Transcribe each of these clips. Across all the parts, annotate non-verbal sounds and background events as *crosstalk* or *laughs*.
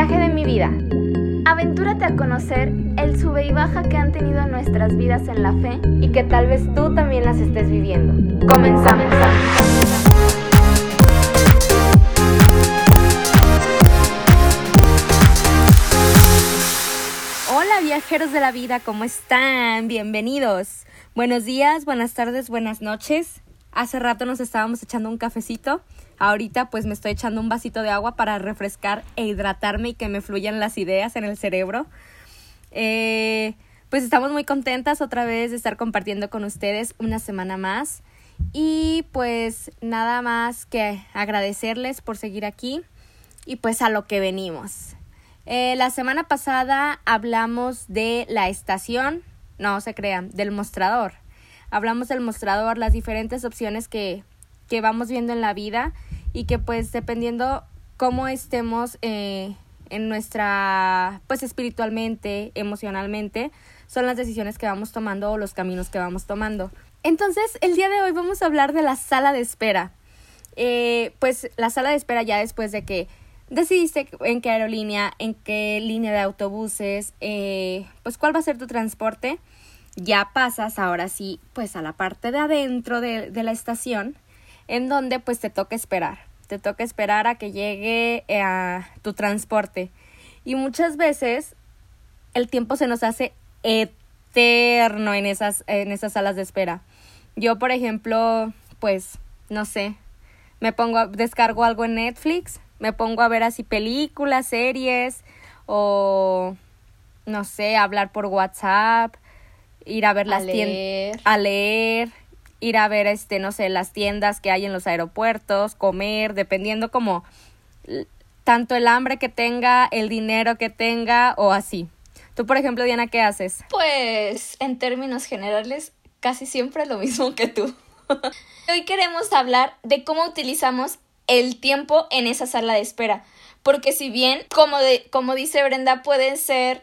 Viaje de mi vida. Aventúrate a conocer el sube y baja que han tenido nuestras vidas en la fe y que tal vez tú también las estés viviendo. Comenzamos. Hola viajeros de la vida, ¿cómo están? Bienvenidos. Buenos días, buenas tardes, buenas noches. Hace rato nos estábamos echando un cafecito. Ahorita pues me estoy echando un vasito de agua para refrescar e hidratarme y que me fluyan las ideas en el cerebro. Eh, pues estamos muy contentas otra vez de estar compartiendo con ustedes una semana más. Y pues nada más que agradecerles por seguir aquí y pues a lo que venimos. Eh, la semana pasada hablamos de la estación, no se crean, del mostrador hablamos del mostrador, las diferentes opciones que, que vamos viendo en la vida y que pues dependiendo cómo estemos eh, en nuestra, pues espiritualmente, emocionalmente, son las decisiones que vamos tomando o los caminos que vamos tomando. Entonces, el día de hoy vamos a hablar de la sala de espera. Eh, pues la sala de espera ya después de que decidiste en qué aerolínea, en qué línea de autobuses, eh, pues cuál va a ser tu transporte ya pasas ahora sí pues a la parte de adentro de, de la estación en donde pues te toca esperar, te toca esperar a que llegue eh, a tu transporte. Y muchas veces el tiempo se nos hace eterno en esas, en esas salas de espera. Yo, por ejemplo, pues, no sé, me pongo, a, descargo algo en Netflix, me pongo a ver así películas, series o, no sé, hablar por WhatsApp ir a ver las tiendas, a leer, ir a ver, este, no sé, las tiendas que hay en los aeropuertos, comer, dependiendo como tanto el hambre que tenga, el dinero que tenga o así. Tú, por ejemplo, Diana, ¿qué haces? Pues, en términos generales, casi siempre lo mismo que tú. *laughs* Hoy queremos hablar de cómo utilizamos el tiempo en esa sala de espera. Porque si bien, como, de, como dice Brenda, pueden ser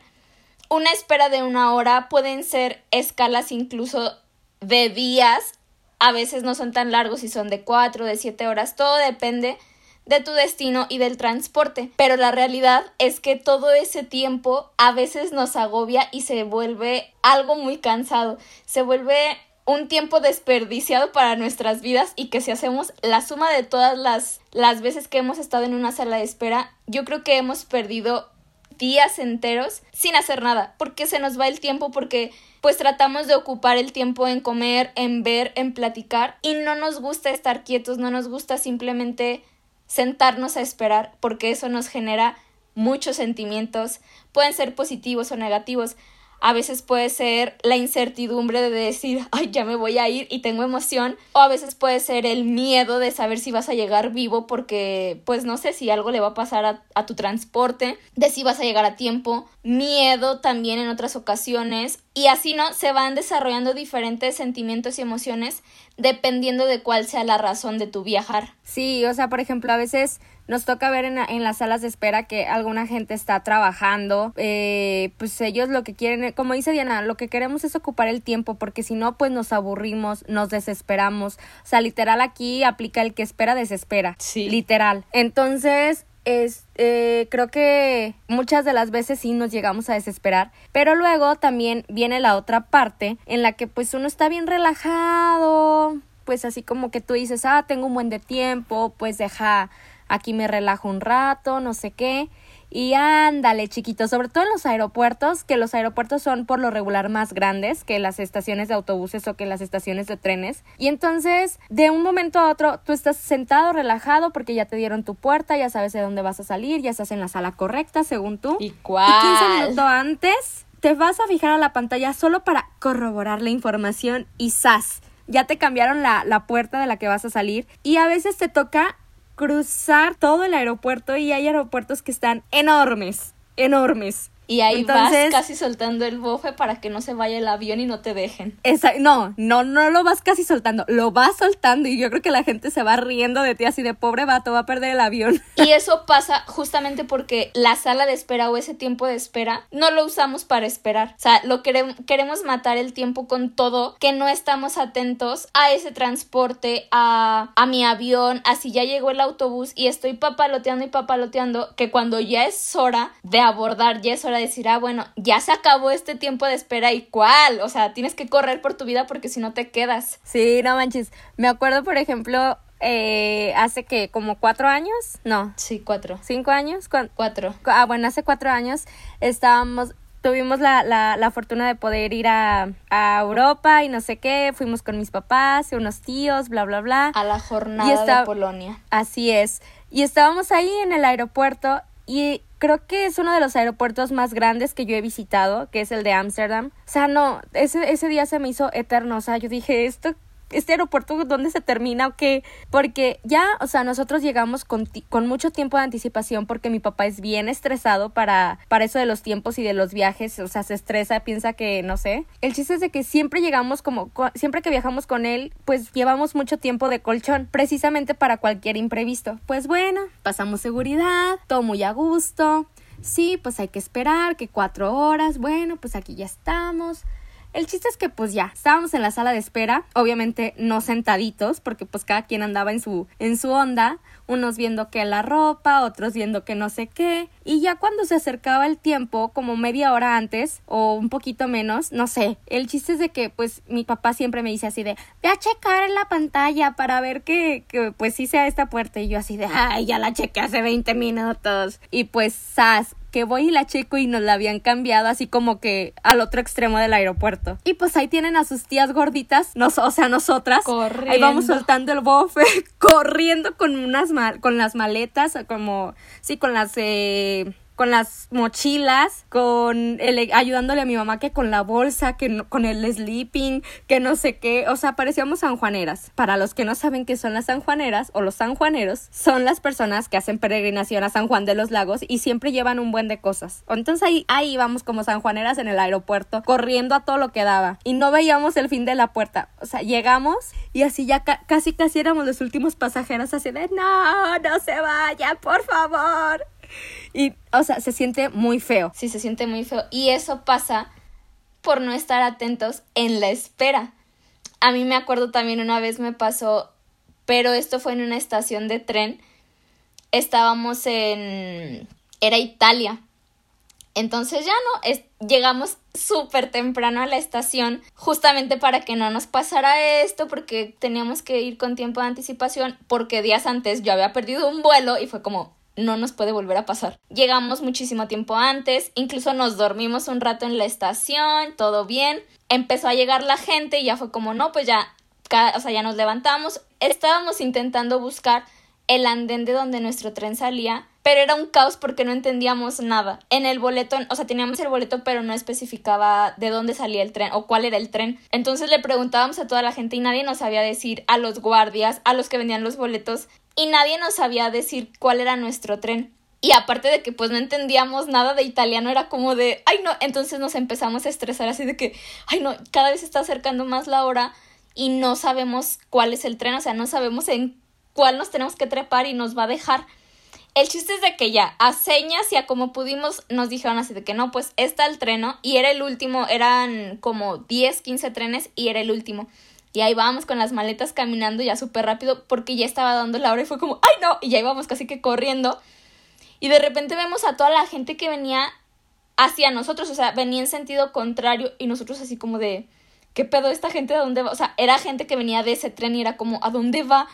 una espera de una hora pueden ser escalas incluso de días. A veces no son tan largos y son de cuatro, de siete horas. Todo depende de tu destino y del transporte. Pero la realidad es que todo ese tiempo a veces nos agobia y se vuelve algo muy cansado. Se vuelve un tiempo desperdiciado para nuestras vidas y que si hacemos la suma de todas las, las veces que hemos estado en una sala de espera, yo creo que hemos perdido días enteros sin hacer nada, porque se nos va el tiempo, porque pues tratamos de ocupar el tiempo en comer, en ver, en platicar y no nos gusta estar quietos, no nos gusta simplemente sentarnos a esperar, porque eso nos genera muchos sentimientos, pueden ser positivos o negativos. A veces puede ser la incertidumbre de decir, ay, ya me voy a ir y tengo emoción. O a veces puede ser el miedo de saber si vas a llegar vivo porque, pues no sé si algo le va a pasar a, a tu transporte, de si vas a llegar a tiempo. Miedo también en otras ocasiones. Y así, ¿no? Se van desarrollando diferentes sentimientos y emociones dependiendo de cuál sea la razón de tu viajar. Sí, o sea, por ejemplo, a veces nos toca ver en, en, las salas de espera que alguna gente está trabajando, eh, pues ellos lo que quieren, como dice Diana, lo que queremos es ocupar el tiempo, porque si no, pues nos aburrimos, nos desesperamos. O sea, literal aquí aplica el que espera, desespera. Sí. Literal. Entonces, es, eh, creo que muchas de las veces sí nos llegamos a desesperar, pero luego también viene la otra parte en la que pues uno está bien relajado, pues así como que tú dices, ah, tengo un buen de tiempo, pues deja aquí me relajo un rato, no sé qué. Y ándale, chiquito, sobre todo en los aeropuertos, que los aeropuertos son por lo regular más grandes que las estaciones de autobuses o que las estaciones de trenes. Y entonces, de un momento a otro, tú estás sentado, relajado, porque ya te dieron tu puerta, ya sabes de dónde vas a salir, ya estás en la sala correcta, según tú. ¿Y cuál? Y 15 minutos antes, te vas a fijar a la pantalla solo para corroborar la información y ¡zas! Ya te cambiaron la, la puerta de la que vas a salir. Y a veces te toca cruzar todo el aeropuerto y hay aeropuertos que están enormes, enormes. Y ahí vas casi soltando el bofe para que no se vaya el avión y no te dejen. Esa, no, no, no lo vas casi soltando, lo vas soltando y yo creo que la gente se va riendo de ti así de pobre vato, va a perder el avión. Y eso pasa justamente porque la sala de espera o ese tiempo de espera no lo usamos para esperar. O sea, lo queremos, queremos matar el tiempo con todo, que no estamos atentos a ese transporte, a, a mi avión, a si ya llegó el autobús y estoy papaloteando y papaloteando, que cuando ya es hora de abordar, ya es hora decir, ah, bueno, ya se acabó este tiempo de espera y cuál, o sea, tienes que correr por tu vida porque si no te quedas. Sí, no manches. Me acuerdo, por ejemplo, eh, hace que como cuatro años, no. Sí, cuatro. ¿Cinco años? Cuatro. Ah, bueno, hace cuatro años estábamos, tuvimos la, la, la fortuna de poder ir a, a, Europa y no sé qué, fuimos con mis papás y unos tíos, bla, bla, bla. A la jornada de Polonia. Así es. Y estábamos ahí en el aeropuerto y creo que es uno de los aeropuertos más grandes que yo he visitado, que es el de Ámsterdam. O sea, no, ese, ese día se me hizo eterno. O sea, yo dije, esto este aeropuerto dónde se termina o qué, porque ya, o sea, nosotros llegamos con, con, mucho tiempo de anticipación porque mi papá es bien estresado para, para eso de los tiempos y de los viajes, o sea, se estresa, piensa que, no sé. El chiste es de que siempre llegamos como, siempre que viajamos con él, pues llevamos mucho tiempo de colchón, precisamente para cualquier imprevisto. Pues bueno, pasamos seguridad, todo muy a gusto. Sí, pues hay que esperar que cuatro horas, bueno, pues aquí ya estamos. El chiste es que pues ya, estábamos en la sala de espera, obviamente no sentaditos, porque pues cada quien andaba en su, en su onda, unos viendo que la ropa, otros viendo que no sé qué, y ya cuando se acercaba el tiempo, como media hora antes, o un poquito menos, no sé, el chiste es de que pues mi papá siempre me dice así de, ve a checar en la pantalla para ver que, que pues sí sea esta puerta, y yo así de, ay, ya la chequé hace 20 minutos, y pues, sas, que voy y la checo y nos la habían cambiado así como que al otro extremo del aeropuerto. Y pues ahí tienen a sus tías gorditas, nos, o sea, nosotras. Corriendo. Ahí vamos soltando el bofe, *laughs* corriendo con unas con las maletas, como, sí, con las... Eh, con las mochilas, con el, ayudándole a mi mamá que con la bolsa, que con el sleeping, que no sé qué, o sea, parecíamos sanjuaneras. Para los que no saben qué son las sanjuaneras o los sanjuaneros, son las personas que hacen peregrinación a San Juan de los Lagos y siempre llevan un buen de cosas. Entonces ahí, ahí íbamos como sanjuaneras en el aeropuerto, corriendo a todo lo que daba y no veíamos el fin de la puerta. O sea, llegamos y así ya casi casi éramos los últimos pasajeros así de no, no se vaya, por favor. Y, o sea, se siente muy feo. Sí, se siente muy feo. Y eso pasa por no estar atentos en la espera. A mí me acuerdo también una vez me pasó, pero esto fue en una estación de tren. Estábamos en... era Italia. Entonces ya no, llegamos súper temprano a la estación justamente para que no nos pasara esto porque teníamos que ir con tiempo de anticipación porque días antes yo había perdido un vuelo y fue como, no nos puede volver a pasar. Llegamos muchísimo tiempo antes, incluso nos dormimos un rato en la estación, todo bien. Empezó a llegar la gente y ya fue como, no, pues ya, o sea, ya nos levantamos. Estábamos intentando buscar el andén de donde nuestro tren salía, pero era un caos porque no entendíamos nada. En el boleto, o sea, teníamos el boleto, pero no especificaba de dónde salía el tren o cuál era el tren. Entonces le preguntábamos a toda la gente y nadie nos sabía decir a los guardias, a los que vendían los boletos, y nadie nos sabía decir cuál era nuestro tren. Y aparte de que pues no entendíamos nada de italiano, era como de, ay no, entonces nos empezamos a estresar así de que, ay no, cada vez se está acercando más la hora y no sabemos cuál es el tren, o sea, no sabemos en cuál nos tenemos que trepar y nos va a dejar. El chiste es de que ya, a señas y a como pudimos, nos dijeron así de que no, pues está el tren, Y era el último, eran como 10, 15 trenes y era el último. Y ahí vamos con las maletas caminando ya súper rápido porque ya estaba dando la hora y fue como, ¡ay no! Y ya íbamos casi que corriendo. Y de repente vemos a toda la gente que venía hacia nosotros, o sea, venía en sentido contrario y nosotros así como de, ¿qué pedo esta gente de dónde va? O sea, era gente que venía de ese tren y era como, ¿a dónde va?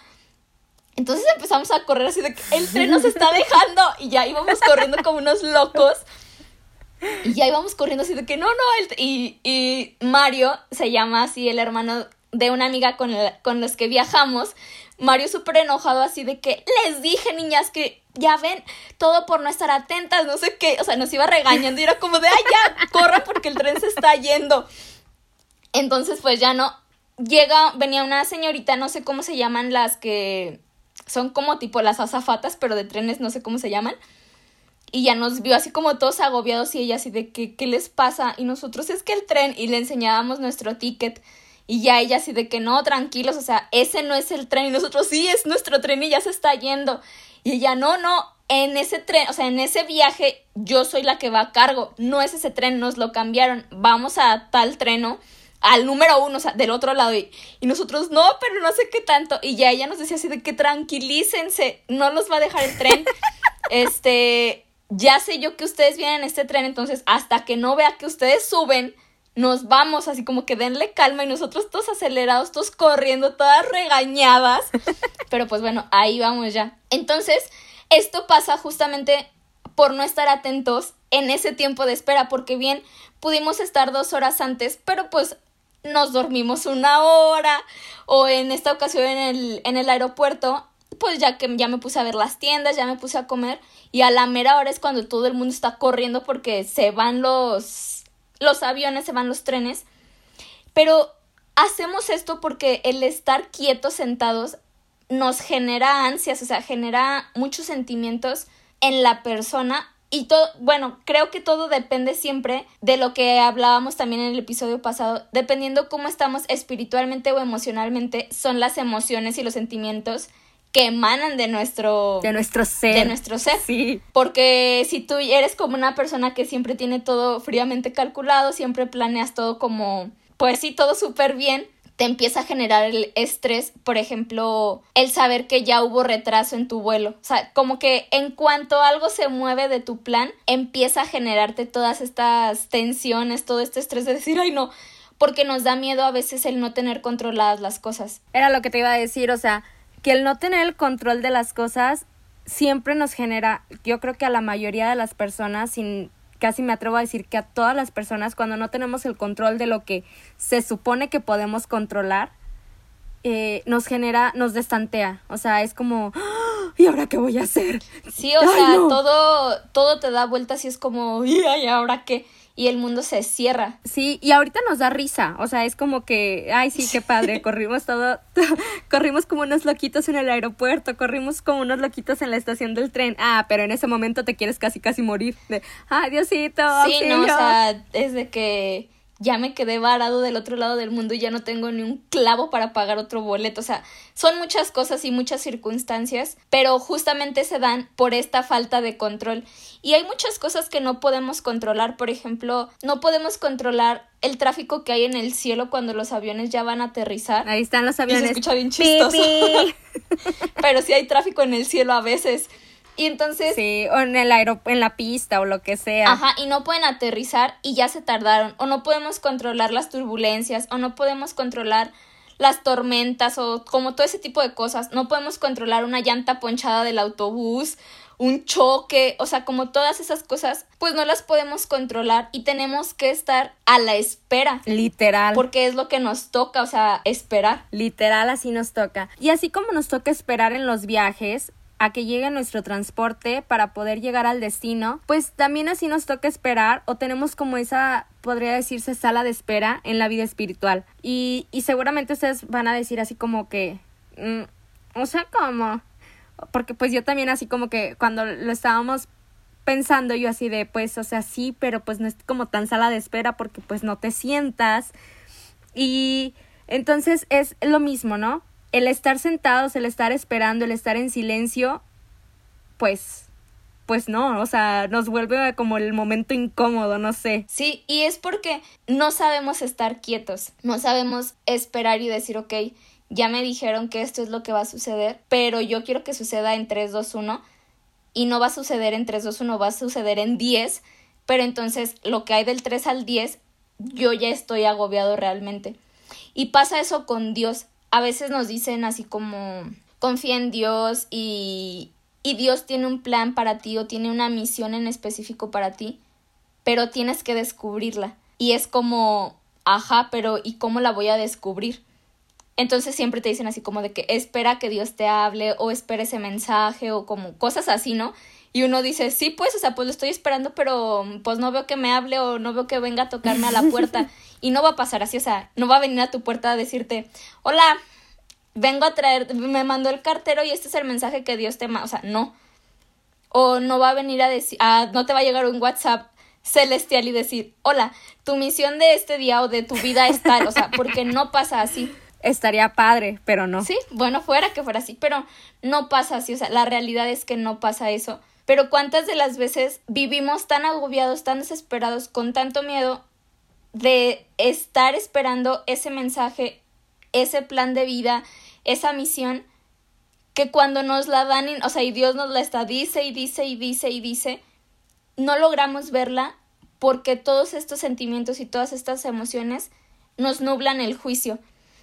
Entonces empezamos a correr así de que el tren nos está dejando y ya íbamos corriendo como unos locos. Y ya íbamos corriendo así de que no, no, y, y Mario se llama así el hermano de una amiga con, con los que viajamos, Mario súper enojado así de que les dije, niñas, que ya ven, todo por no estar atentas, no sé qué, o sea, nos iba regañando y era como de, ay, ya, corra porque el tren se está yendo. Entonces, pues ya no, llega, venía una señorita, no sé cómo se llaman las que son como tipo las azafatas, pero de trenes no sé cómo se llaman. y ya nos vio así como todos agobiados y ella así de que, ¿qué les pasa? Y nosotros es que el tren y le enseñábamos nuestro ticket y ya ella así de que no, tranquilos, o sea, ese no es el tren y nosotros sí es nuestro tren y ya se está yendo. Y ella no, no, en ese tren, o sea, en ese viaje yo soy la que va a cargo, no es ese tren, nos lo cambiaron, vamos a tal treno al número uno, o sea, del otro lado. Y, y, nosotros, no, pero no sé qué tanto. Y ya ella nos decía así de que tranquilícense, no los va a dejar el tren. *laughs* este, ya sé yo que ustedes vienen en este tren, entonces hasta que no vea que ustedes suben, nos vamos, así como que denle calma y nosotros todos acelerados, todos corriendo, todas regañadas. *laughs* Pero pues bueno, ahí vamos ya. Entonces, esto pasa justamente por no estar atentos en ese tiempo de espera, porque bien pudimos estar dos horas antes, pero pues nos dormimos una hora o en esta ocasión en el, en el aeropuerto pues ya que ya me puse a ver las tiendas, ya me puse a comer y a la mera hora es cuando todo el mundo está corriendo porque se van los los aviones, se van los trenes. Pero hacemos esto porque el estar quietos sentados nos genera ansias, o sea, genera muchos sentimientos en la persona y todo, bueno, creo que todo depende siempre de lo que hablábamos también en el episodio pasado, dependiendo cómo estamos espiritualmente o emocionalmente, son las emociones y los sentimientos que emanan de nuestro de nuestro ser. de nuestro ser. Sí. Porque si tú eres como una persona que siempre tiene todo fríamente calculado siempre planeas todo como pues sí todo súper bien te empieza a generar el estrés, por ejemplo, el saber que ya hubo retraso en tu vuelo. O sea, como que en cuanto algo se mueve de tu plan, empieza a generarte todas estas tensiones, todo este estrés de decir, ay no, porque nos da miedo a veces el no tener controladas las cosas. Era lo que te iba a decir, o sea, que el no tener el control de las cosas siempre nos genera, yo creo que a la mayoría de las personas, sin casi me atrevo a decir que a todas las personas, cuando no tenemos el control de lo que se supone que podemos controlar, eh, nos genera, nos destantea. O sea, es como, ¡Ah! ¿y ahora qué voy a hacer? Sí, o sea, todo, todo te da vueltas y es como, ¿y ahora qué? Y el mundo se cierra. Sí, y ahorita nos da risa, o sea, es como que, ay, sí, qué padre, *laughs* corrimos todo, *laughs* corrimos como unos loquitos en el aeropuerto, corrimos como unos loquitos en la estación del tren, ah, pero en ese momento te quieres casi, casi morir, de, ay, Diosito, Sí, no, o sea, es de que ya me quedé varado del otro lado del mundo y ya no tengo ni un clavo para pagar otro boleto. O sea, son muchas cosas y muchas circunstancias, pero justamente se dan por esta falta de control. Y hay muchas cosas que no podemos controlar. Por ejemplo, no podemos controlar el tráfico que hay en el cielo cuando los aviones ya van a aterrizar. Ahí están los aviones. se escucha bien chistoso. *laughs* pero sí hay tráfico en el cielo a veces. Y entonces. Sí, o en el en la pista o lo que sea. Ajá, y no pueden aterrizar y ya se tardaron. O no podemos controlar las turbulencias, o no podemos controlar las tormentas, o como todo ese tipo de cosas. No podemos controlar una llanta ponchada del autobús, un choque, o sea, como todas esas cosas, pues no las podemos controlar y tenemos que estar a la espera. Literal. Porque es lo que nos toca, o sea, esperar. Literal, así nos toca. Y así como nos toca esperar en los viajes, a que llegue nuestro transporte para poder llegar al destino, pues también así nos toca esperar o tenemos como esa, podría decirse, sala de espera en la vida espiritual. Y, y seguramente ustedes van a decir así como que, mm, o sea, ¿cómo? Porque pues yo también así como que cuando lo estábamos pensando yo así de, pues, o sea, sí, pero pues no es como tan sala de espera porque pues no te sientas. Y entonces es lo mismo, ¿no? El estar sentados, el estar esperando, el estar en silencio, pues, pues no, o sea, nos vuelve como el momento incómodo, no sé. Sí, y es porque no sabemos estar quietos, no sabemos esperar y decir, ok, ya me dijeron que esto es lo que va a suceder, pero yo quiero que suceda en 3, 2, 1 y no va a suceder en 3, 2, 1, va a suceder en 10, pero entonces lo que hay del 3 al 10, yo ya estoy agobiado realmente. Y pasa eso con Dios a veces nos dicen así como confía en Dios y, y Dios tiene un plan para ti o tiene una misión en específico para ti, pero tienes que descubrirla. Y es como, ajá, pero ¿y cómo la voy a descubrir? Entonces siempre te dicen así como de que espera que Dios te hable o espera ese mensaje o como cosas así, ¿no? Y uno dice, sí, pues, o sea, pues lo estoy esperando, pero pues no veo que me hable o no veo que venga a tocarme a la puerta. *laughs* Y no va a pasar así, o sea, no va a venir a tu puerta a decirte, hola, vengo a traer, me mandó el cartero y este es el mensaje que Dios te manda, o sea, no. o no va a venir a decir, no te va a llegar un WhatsApp celestial y decir, hola, tu misión de este día o de tu vida es tal, o sea, porque no pasa así. *laughs* Estaría padre, pero no. Sí, bueno, fuera que fuera así, pero no pasa así, o sea, la realidad es que no pasa eso. Pero cuántas de las veces vivimos tan agobiados, tan desesperados, con tanto miedo de estar esperando ese mensaje, ese plan de vida, esa misión, que cuando nos la dan, o sea, y Dios nos la está, dice y dice y dice y dice, no logramos verla porque todos estos sentimientos y todas estas emociones nos nublan el juicio.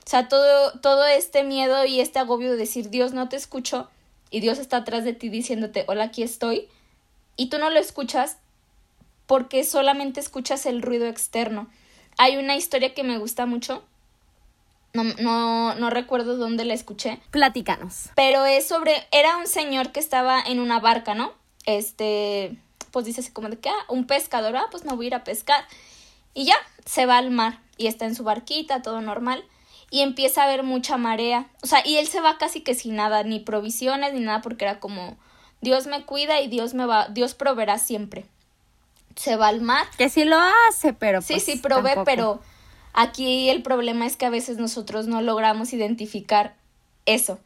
O sea, todo, todo este miedo y este agobio de decir Dios no te escucho y Dios está atrás de ti diciéndote hola aquí estoy y tú no lo escuchas porque solamente escuchas el ruido externo. Hay una historia que me gusta mucho no, no, no recuerdo dónde la escuché. Platícanos. Pero es sobre. Era un señor que estaba en una barca, ¿no? Este. Pues dice así como de que, ah, un pescador, ah, pues me voy a ir a pescar. Y ya, se va al mar. Y está en su barquita, todo normal. Y empieza a haber mucha marea. O sea, y él se va casi que sin nada, ni provisiones, ni nada, porque era como. Dios me cuida y Dios me va. Dios proveerá siempre. Se va al mar. Que sí lo hace, pero. Sí, pues, sí, provee, pero Aquí el problema es que a veces nosotros no logramos identificar eso.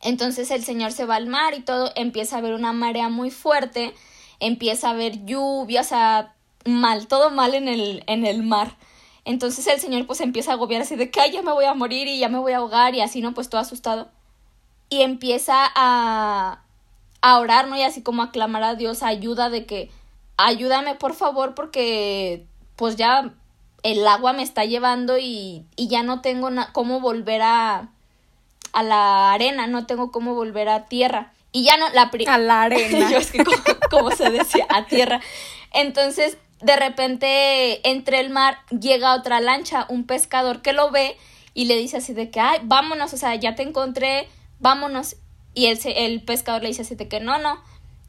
Entonces el Señor se va al mar y todo, empieza a haber una marea muy fuerte, empieza a haber lluvia, o sea, mal, todo mal en el, en el mar. Entonces el Señor pues empieza a agobiar así de que ya me voy a morir y ya me voy a ahogar y así, ¿no? Pues todo asustado. Y empieza a, a orar, ¿no? Y así como a clamar a Dios ayuda de que ayúdame por favor porque pues ya el agua me está llevando y, y ya no tengo cómo volver a, a la arena, no tengo cómo volver a tierra. Y ya no, la A la *laughs* arena. Yo es que como, se decía, a tierra. Entonces, de repente, entre el mar llega otra lancha, un pescador que lo ve y le dice así de que, ay, vámonos, o sea, ya te encontré, vámonos. Y el, el pescador le dice así de que, no, no,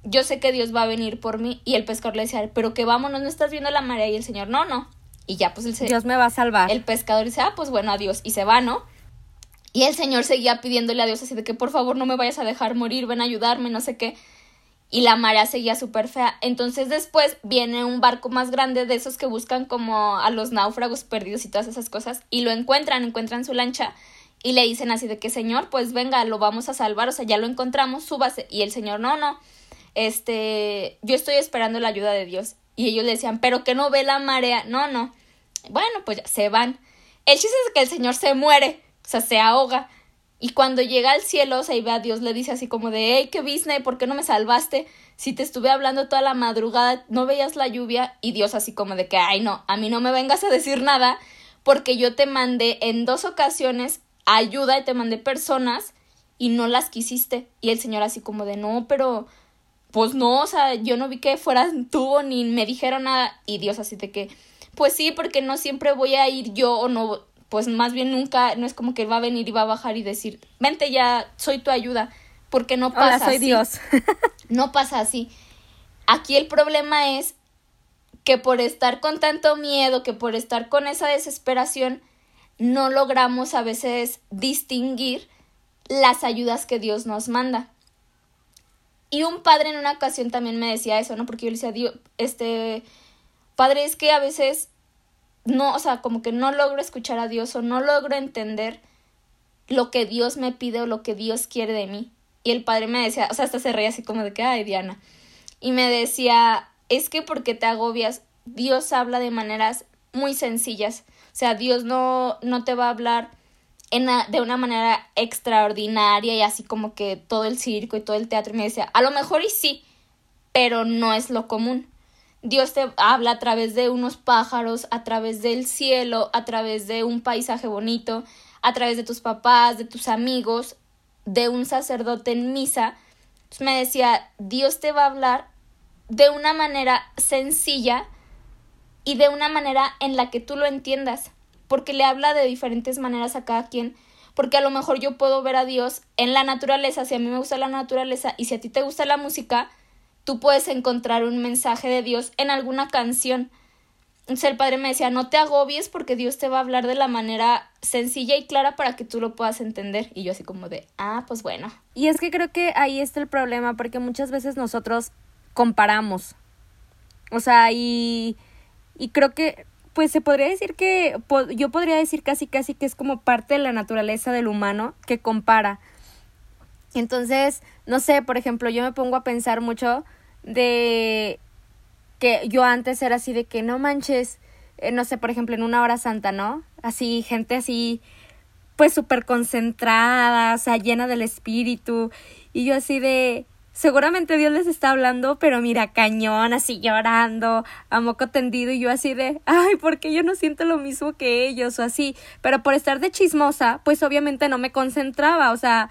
yo sé que Dios va a venir por mí. Y el pescador le dice, pero que vámonos, ¿no estás viendo la marea? Y el señor, no, no, y ya, pues el Dios me va a salvar. El pescador dice, ah, pues bueno, adiós. Y se va, ¿no? Y el señor seguía pidiéndole a Dios así de que por favor no me vayas a dejar morir, ven a ayudarme, no sé qué. Y la marea seguía súper fea. Entonces después viene un barco más grande de esos que buscan como a los náufragos perdidos y todas esas cosas. Y lo encuentran, encuentran su lancha. Y le dicen así de que señor, pues venga, lo vamos a salvar. O sea, ya lo encontramos, súbase. Y el señor, no, no. Este, yo estoy esperando la ayuda de Dios. Y ellos le decían, pero que no ve la marea. No, no. Bueno, pues ya se van. El chiste es que el señor se muere, o sea, se ahoga. Y cuando llega al cielo, se ve a Dios, le dice así como de, hey, qué business, ¿por qué no me salvaste? Si te estuve hablando toda la madrugada, no veías la lluvia. Y Dios así como de que, ay, no, a mí no me vengas a decir nada, porque yo te mandé en dos ocasiones ayuda y te mandé personas y no las quisiste. Y el Señor así como de, no, pero, pues no, o sea, yo no vi que fueras tú ni me dijeron nada. Y Dios así de que, pues sí, porque no siempre voy a ir yo o no, pues más bien nunca, no es como que va a venir y va a bajar y decir, vente ya, soy tu ayuda, porque no pasa Hola, soy Dios. *laughs* no pasa así. Aquí el problema es que por estar con tanto miedo, que por estar con esa desesperación, no logramos a veces distinguir las ayudas que Dios nos manda. Y un padre en una ocasión también me decía eso, ¿no? Porque yo le decía, Dios, este, Padre, es que a veces no, o sea, como que no logro escuchar a Dios o no logro entender lo que Dios me pide o lo que Dios quiere de mí. Y el padre me decía, o sea, hasta se reía así como de que, ay, Diana. Y me decía, es que porque te agobias, Dios habla de maneras muy sencillas. O sea, Dios no, no te va a hablar en de una manera extraordinaria y así como que todo el circo y todo el teatro. Y me decía, a lo mejor y sí, pero no es lo común. Dios te habla a través de unos pájaros, a través del cielo, a través de un paisaje bonito, a través de tus papás, de tus amigos, de un sacerdote en misa. me decía, Dios te va a hablar de una manera sencilla y de una manera en la que tú lo entiendas, porque le habla de diferentes maneras a cada quien, porque a lo mejor yo puedo ver a Dios en la naturaleza, si a mí me gusta la naturaleza y si a ti te gusta la música, tú puedes encontrar un mensaje de Dios en alguna canción. el padre me decía, no te agobies porque Dios te va a hablar de la manera sencilla y clara para que tú lo puedas entender. Y yo así como de, ah, pues bueno. Y es que creo que ahí está el problema porque muchas veces nosotros comparamos. O sea, y, y creo que, pues se podría decir que, yo podría decir casi casi que es como parte de la naturaleza del humano que compara. Entonces, no sé, por ejemplo, yo me pongo a pensar mucho de que yo antes era así de que no manches, eh, no sé, por ejemplo, en una hora santa, ¿no? Así, gente así, pues súper concentrada, o sea, llena del espíritu. Y yo así de, seguramente Dios les está hablando, pero mira, cañón, así llorando, a moco tendido, y yo así de, ay, porque yo no siento lo mismo que ellos, o así. Pero por estar de chismosa, pues obviamente no me concentraba, o sea,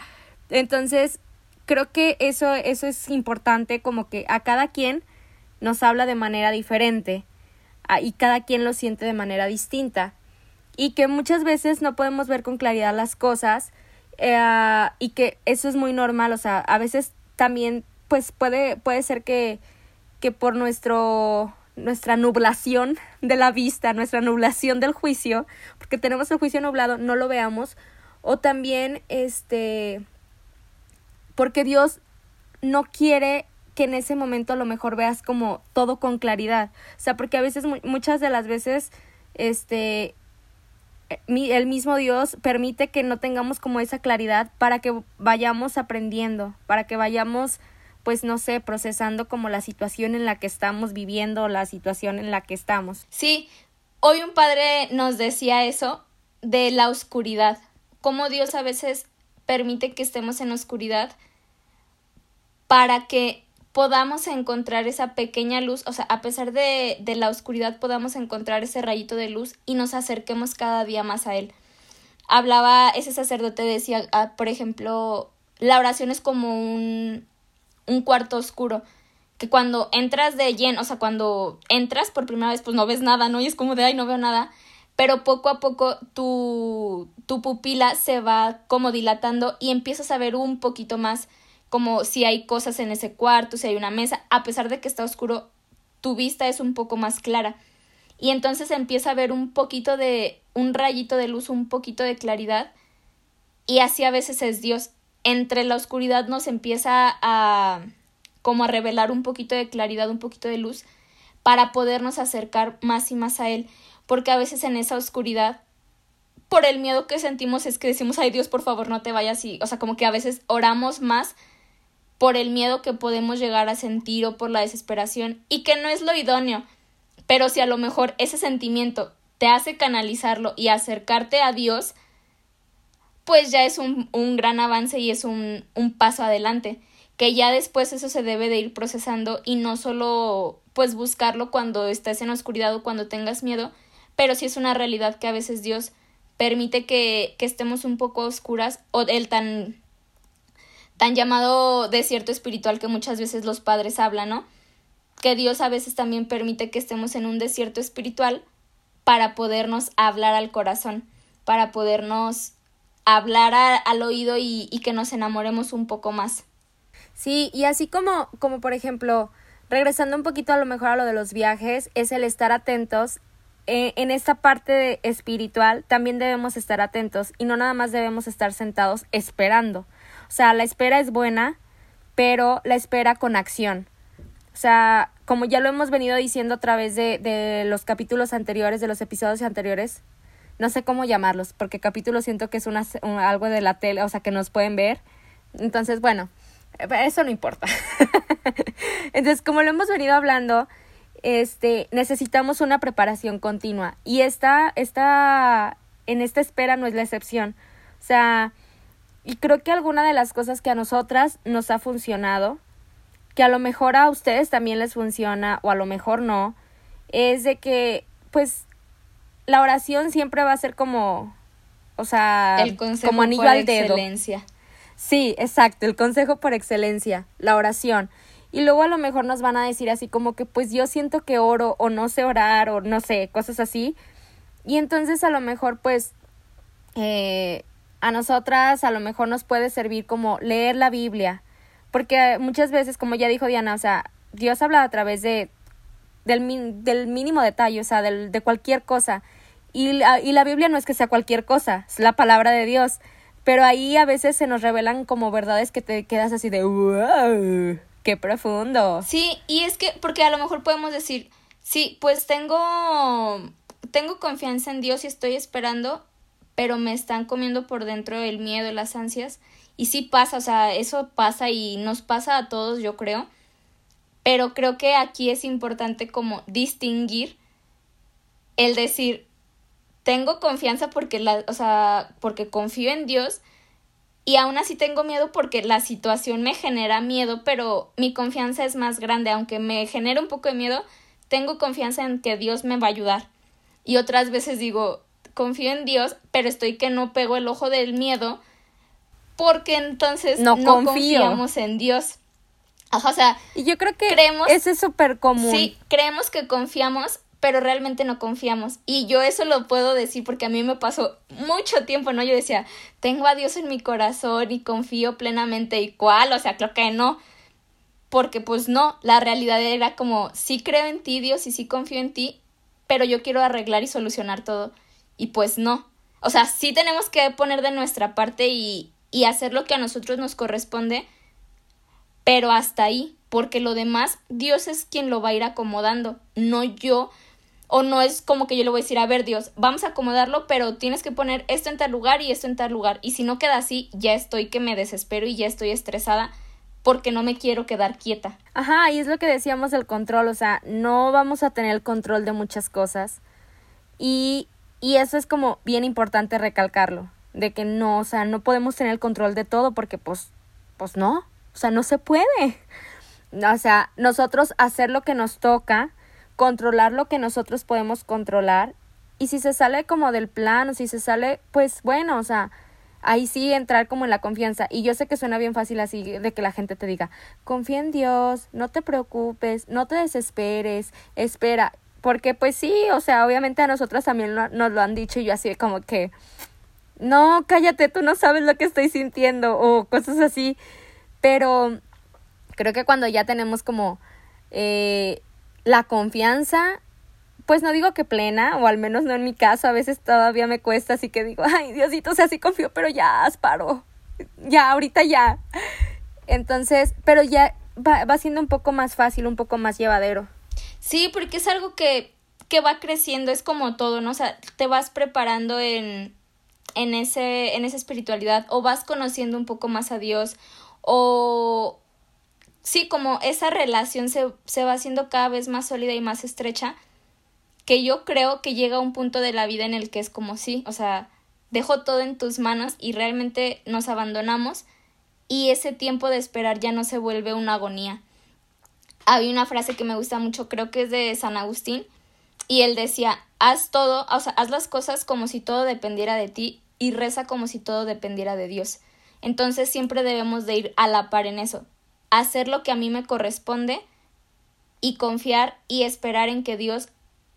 entonces creo que eso, eso es importante, como que a cada quien nos habla de manera diferente y cada quien lo siente de manera distinta y que muchas veces no podemos ver con claridad las cosas eh, y que eso es muy normal, o sea, a veces también pues puede, puede ser que, que por nuestro nuestra nublación de la vista, nuestra nublación del juicio, porque tenemos el juicio nublado, no lo veamos, o también este porque Dios no quiere que en ese momento a lo mejor veas como todo con claridad. O sea, porque a veces, muchas de las veces, este, el mismo Dios permite que no tengamos como esa claridad para que vayamos aprendiendo, para que vayamos, pues no sé, procesando como la situación en la que estamos viviendo, la situación en la que estamos. Sí, hoy un padre nos decía eso de la oscuridad, cómo Dios a veces permite que estemos en oscuridad para que podamos encontrar esa pequeña luz, o sea, a pesar de, de la oscuridad podamos encontrar ese rayito de luz y nos acerquemos cada día más a Él. Hablaba, ese sacerdote decía, ah, por ejemplo, la oración es como un, un cuarto oscuro, que cuando entras de lleno, o sea, cuando entras por primera vez, pues no ves nada, ¿no? Y es como de, ay, no veo nada, pero poco a poco tu, tu pupila se va como dilatando y empiezas a ver un poquito más como si hay cosas en ese cuarto, si hay una mesa, a pesar de que está oscuro, tu vista es un poco más clara. Y entonces empieza a ver un poquito de, un rayito de luz, un poquito de claridad, y así a veces es Dios. Entre la oscuridad nos empieza a como a revelar un poquito de claridad, un poquito de luz, para podernos acercar más y más a Él, porque a veces en esa oscuridad por el miedo que sentimos es que decimos, ay Dios, por favor, no te vayas y, o sea, como que a veces oramos más por el miedo que podemos llegar a sentir o por la desesperación y que no es lo idóneo. Pero si a lo mejor ese sentimiento te hace canalizarlo y acercarte a Dios, pues ya es un, un gran avance y es un, un paso adelante, que ya después eso se debe de ir procesando y no solo pues buscarlo cuando estés en oscuridad o cuando tengas miedo, pero sí es una realidad que a veces Dios permite que, que estemos un poco oscuras o el tan tan llamado desierto espiritual que muchas veces los padres hablan, ¿no? Que Dios a veces también permite que estemos en un desierto espiritual para podernos hablar al corazón, para podernos hablar al oído y, y, que nos enamoremos un poco más. Sí, y así como, como por ejemplo, regresando un poquito a lo mejor a lo de los viajes, es el estar atentos. Eh, en esta parte espiritual también debemos estar atentos y no nada más debemos estar sentados esperando. O sea, la espera es buena, pero la espera con acción. O sea, como ya lo hemos venido diciendo a través de, de los capítulos anteriores, de los episodios anteriores, no sé cómo llamarlos, porque capítulo siento que es una, algo de la tele, o sea, que nos pueden ver. Entonces, bueno, eso no importa. *laughs* Entonces, como lo hemos venido hablando, este, necesitamos una preparación continua y esta, esta, en esta espera no es la excepción. O sea, y creo que alguna de las cosas que a nosotras nos ha funcionado, que a lo mejor a ustedes también les funciona o a lo mejor no, es de que pues la oración siempre va a ser como, o sea, el como anillo por al dedo. Excelencia. Sí, exacto, el consejo por excelencia, la oración. Y luego a lo mejor nos van a decir así como que pues yo siento que oro o no sé orar o no sé, cosas así. Y entonces a lo mejor pues eh, a nosotras a lo mejor nos puede servir como leer la Biblia, porque muchas veces, como ya dijo Diana, o sea, Dios habla a través de, del, del mínimo detalle, o sea, del, de cualquier cosa. Y la, y la Biblia no es que sea cualquier cosa, es la palabra de Dios. Pero ahí a veces se nos revelan como verdades que te quedas así de wow, qué profundo. Sí, y es que, porque a lo mejor podemos decir, sí, pues tengo, tengo confianza en Dios y estoy esperando, pero me están comiendo por dentro el miedo, las ansias. Y sí pasa, o sea, eso pasa y nos pasa a todos, yo creo. Pero creo que aquí es importante como distinguir el decir, tengo confianza porque la, o sea, porque confío en Dios y aún así tengo miedo porque la situación me genera miedo, pero mi confianza es más grande, aunque me genere un poco de miedo, tengo confianza en que Dios me va a ayudar. Y otras veces digo, confío en Dios, pero estoy que no pego el ojo del miedo porque entonces no, confiamos en Dios. Ajá, o sea, y yo creo que creemos, eso es súper común. Sí, creemos que confiamos, pero realmente no confiamos. Y yo eso lo puedo decir porque a mí me pasó mucho tiempo, ¿no? Yo decía, tengo a Dios en mi corazón y confío plenamente. ¿Y cuál? O sea, creo que no. Porque pues no, la realidad era como, sí creo en ti, Dios, y sí confío en ti, pero yo quiero arreglar y solucionar todo. Y pues no. O sea, sí tenemos que poner de nuestra parte y, y hacer lo que a nosotros nos corresponde, pero hasta ahí, porque lo demás Dios es quien lo va a ir acomodando, no yo, o no es como que yo le voy a decir, a ver Dios, vamos a acomodarlo, pero tienes que poner esto en tal lugar y esto en tal lugar, y si no queda así, ya estoy que me desespero y ya estoy estresada porque no me quiero quedar quieta. Ajá, y es lo que decíamos del control, o sea, no vamos a tener el control de muchas cosas. Y, y eso es como bien importante recalcarlo, de que no, o sea, no podemos tener el control de todo porque pues, pues no, o sea, no se puede. O sea, nosotros hacer lo que nos toca, controlar lo que nosotros podemos controlar. Y si se sale como del plan o si se sale, pues bueno, o sea, ahí sí entrar como en la confianza. Y yo sé que suena bien fácil así de que la gente te diga, confía en Dios, no te preocupes, no te desesperes, espera. Porque pues sí, o sea, obviamente a nosotras también nos lo han dicho y yo así como que, no, cállate, tú no sabes lo que estoy sintiendo o cosas así. Pero creo que cuando ya tenemos como eh, la confianza, pues no digo que plena, o al menos no en mi caso, a veces todavía me cuesta, así que digo, ay Diosito, o sea, sí confío, pero ya, asparo, ya, ahorita ya. Entonces, pero ya va, va siendo un poco más fácil, un poco más llevadero. Sí, porque es algo que, que va creciendo, es como todo, ¿no? O sea, te vas preparando en, en, ese, en esa espiritualidad o vas conociendo un poco más a Dios o sí, como esa relación se, se va haciendo cada vez más sólida y más estrecha, que yo creo que llega a un punto de la vida en el que es como sí, o sea, dejo todo en tus manos y realmente nos abandonamos y ese tiempo de esperar ya no se vuelve una agonía. Había una frase que me gusta mucho, creo que es de San Agustín, y él decía, haz todo, o sea, haz las cosas como si todo dependiera de ti y reza como si todo dependiera de Dios. Entonces siempre debemos de ir a la par en eso, hacer lo que a mí me corresponde y confiar y esperar en que Dios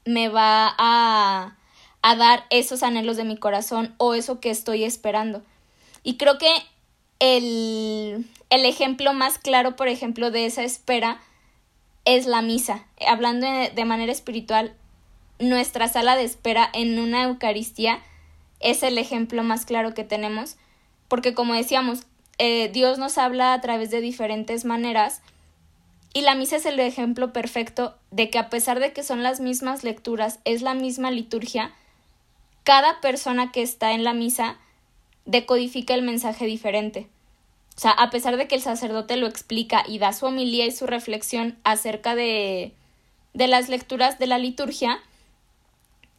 me va a, a dar esos anhelos de mi corazón o eso que estoy esperando. Y creo que el, el ejemplo más claro, por ejemplo, de esa espera es la misa. Hablando de manera espiritual, nuestra sala de espera en una Eucaristía es el ejemplo más claro que tenemos porque como decíamos, eh, Dios nos habla a través de diferentes maneras y la misa es el ejemplo perfecto de que a pesar de que son las mismas lecturas, es la misma liturgia, cada persona que está en la misa decodifica el mensaje diferente. O sea, a pesar de que el sacerdote lo explica y da su homilía y su reflexión acerca de, de las lecturas de la liturgia,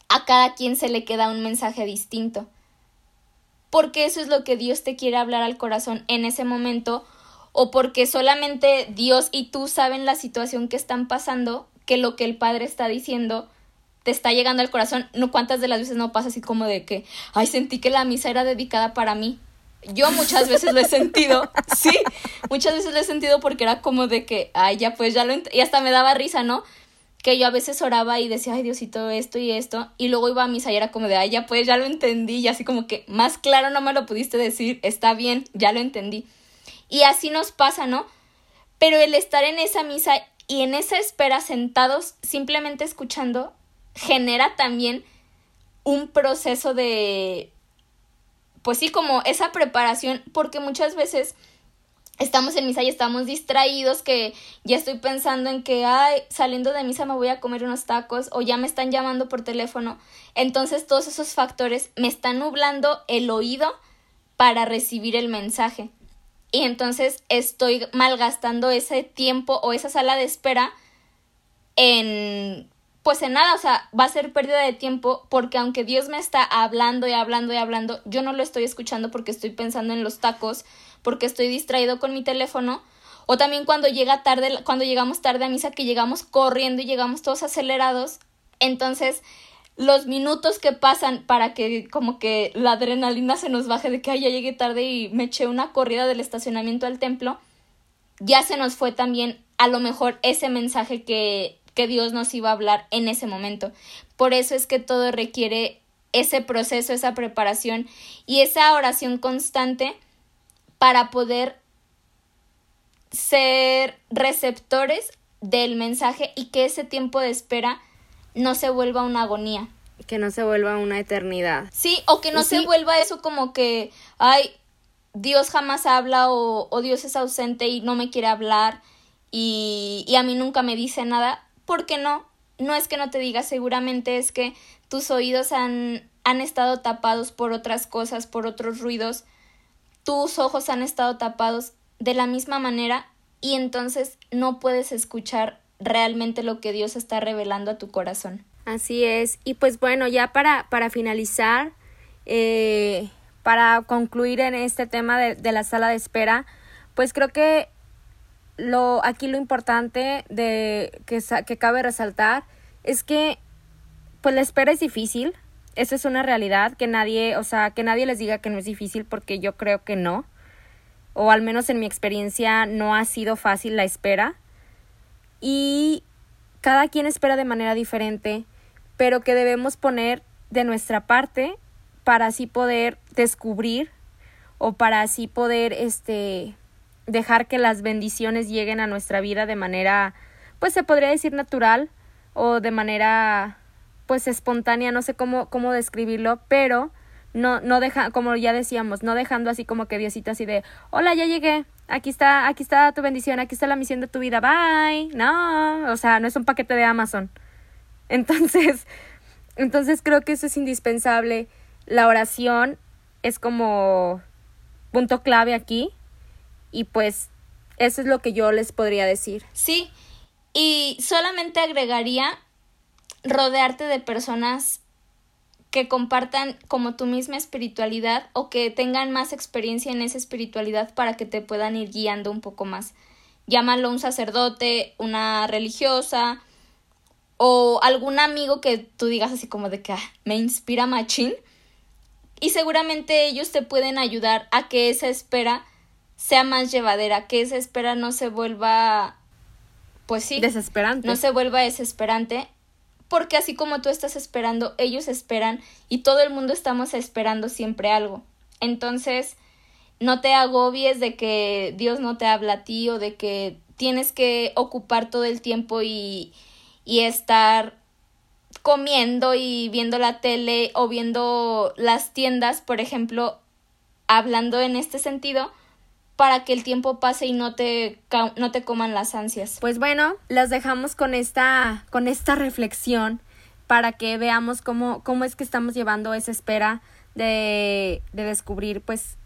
a cada quien se le queda un mensaje distinto porque eso es lo que Dios te quiere hablar al corazón en ese momento o porque solamente Dios y tú saben la situación que están pasando, que lo que el Padre está diciendo te está llegando al corazón. No cuántas de las veces no pasa así como de que, ay, sentí que la misa era dedicada para mí. Yo muchas veces lo he sentido, sí, muchas veces lo he sentido porque era como de que, ay, ya pues ya lo y hasta me daba risa, ¿no? que yo a veces oraba y decía, ay Diosito, esto y esto, y luego iba a misa y era como de, ay, ya pues, ya lo entendí, y así como que más claro no me lo pudiste decir, está bien, ya lo entendí. Y así nos pasa, ¿no? Pero el estar en esa misa y en esa espera sentados simplemente escuchando genera también un proceso de pues sí como esa preparación porque muchas veces estamos en misa y estamos distraídos que ya estoy pensando en que ay saliendo de misa me voy a comer unos tacos o ya me están llamando por teléfono. Entonces todos esos factores me están nublando el oído para recibir el mensaje. Y entonces estoy malgastando ese tiempo o esa sala de espera en pues en nada, o sea, va a ser pérdida de tiempo porque aunque Dios me está hablando y hablando y hablando, yo no lo estoy escuchando porque estoy pensando en los tacos, porque estoy distraído con mi teléfono, o también cuando llega tarde, cuando llegamos tarde a misa que llegamos corriendo y llegamos todos acelerados, entonces los minutos que pasan para que como que la adrenalina se nos baje de que Ay, ya llegué tarde y me eché una corrida del estacionamiento al templo, ya se nos fue también a lo mejor ese mensaje que, que Dios nos iba a hablar en ese momento. Por eso es que todo requiere ese proceso, esa preparación y esa oración constante para poder ser receptores del mensaje y que ese tiempo de espera no se vuelva una agonía. Que no se vuelva una eternidad. Sí, o que no se vuelva eso como que, ay, Dios jamás habla o, o, Dios es ausente y no me quiere hablar y, y a mí nunca me dice nada. ¿Por qué no? No es que no te diga, seguramente es que tus oídos han, han estado tapados por otras cosas, por otros ruidos, tus ojos han estado tapados de la misma manera y entonces no puedes escuchar realmente lo que Dios está revelando a tu corazón. Así es. Y pues bueno, ya para, para finalizar, eh, para concluir en este tema de, de, la sala de espera, pues creo que lo, aquí lo importante de que, que cabe resaltar es que pues la espera es difícil, eso es una realidad, que nadie, o sea, que nadie les diga que no es difícil porque yo creo que no, o al menos en mi experiencia no ha sido fácil la espera. Y cada quien espera de manera diferente, pero que debemos poner de nuestra parte para así poder descubrir o para así poder este dejar que las bendiciones lleguen a nuestra vida de manera pues se podría decir natural o de manera pues espontánea, no sé cómo cómo describirlo, pero no no deja como ya decíamos, no dejando así como que Diosito así de, "Hola, ya llegué." aquí está, aquí está tu bendición, aquí está la misión de tu vida, bye. No, o sea, no es un paquete de Amazon. *laughs* Entonces, entonces creo que eso es indispensable. La oración es como punto clave aquí y pues eso es lo que yo les podría decir. Sí, y solamente agregaría rodearte de personas que compartan como tu misma espiritualidad o que tengan más experiencia en esa espiritualidad para que te puedan ir guiando un poco más. Llámalo un sacerdote, una religiosa o algún amigo que tú digas así como de que ah, me inspira machín. Y seguramente ellos te pueden ayudar a que esa espera sea más llevadera, que esa espera no se vuelva, pues sí, desesperante. No se vuelva desesperante porque así como tú estás esperando, ellos esperan y todo el mundo estamos esperando siempre algo. Entonces, no te agobies de que Dios no te habla a ti o de que tienes que ocupar todo el tiempo y, y estar comiendo y viendo la tele o viendo las tiendas, por ejemplo, hablando en este sentido, para que el tiempo pase y no te, no te coman las ansias. Pues bueno, las dejamos con esta, con esta reflexión para que veamos cómo, cómo es que estamos llevando esa espera de, de descubrir pues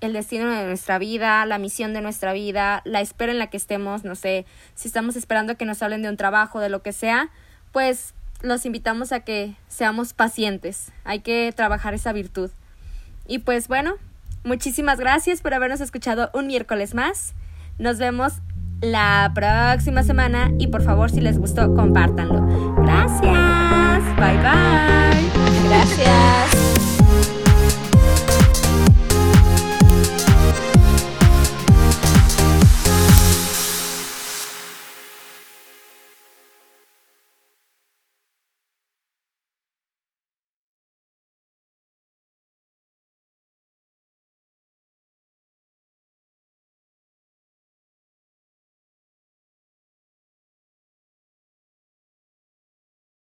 el destino de nuestra vida, la misión de nuestra vida, la espera en la que estemos, no sé, si estamos esperando que nos hablen de un trabajo, de lo que sea, pues los invitamos a que seamos pacientes, hay que trabajar esa virtud. Y pues bueno, Muchísimas gracias por habernos escuchado un miércoles más. Nos vemos la próxima semana y por favor si les gustó compártanlo. Gracias. Bye bye. Gracias.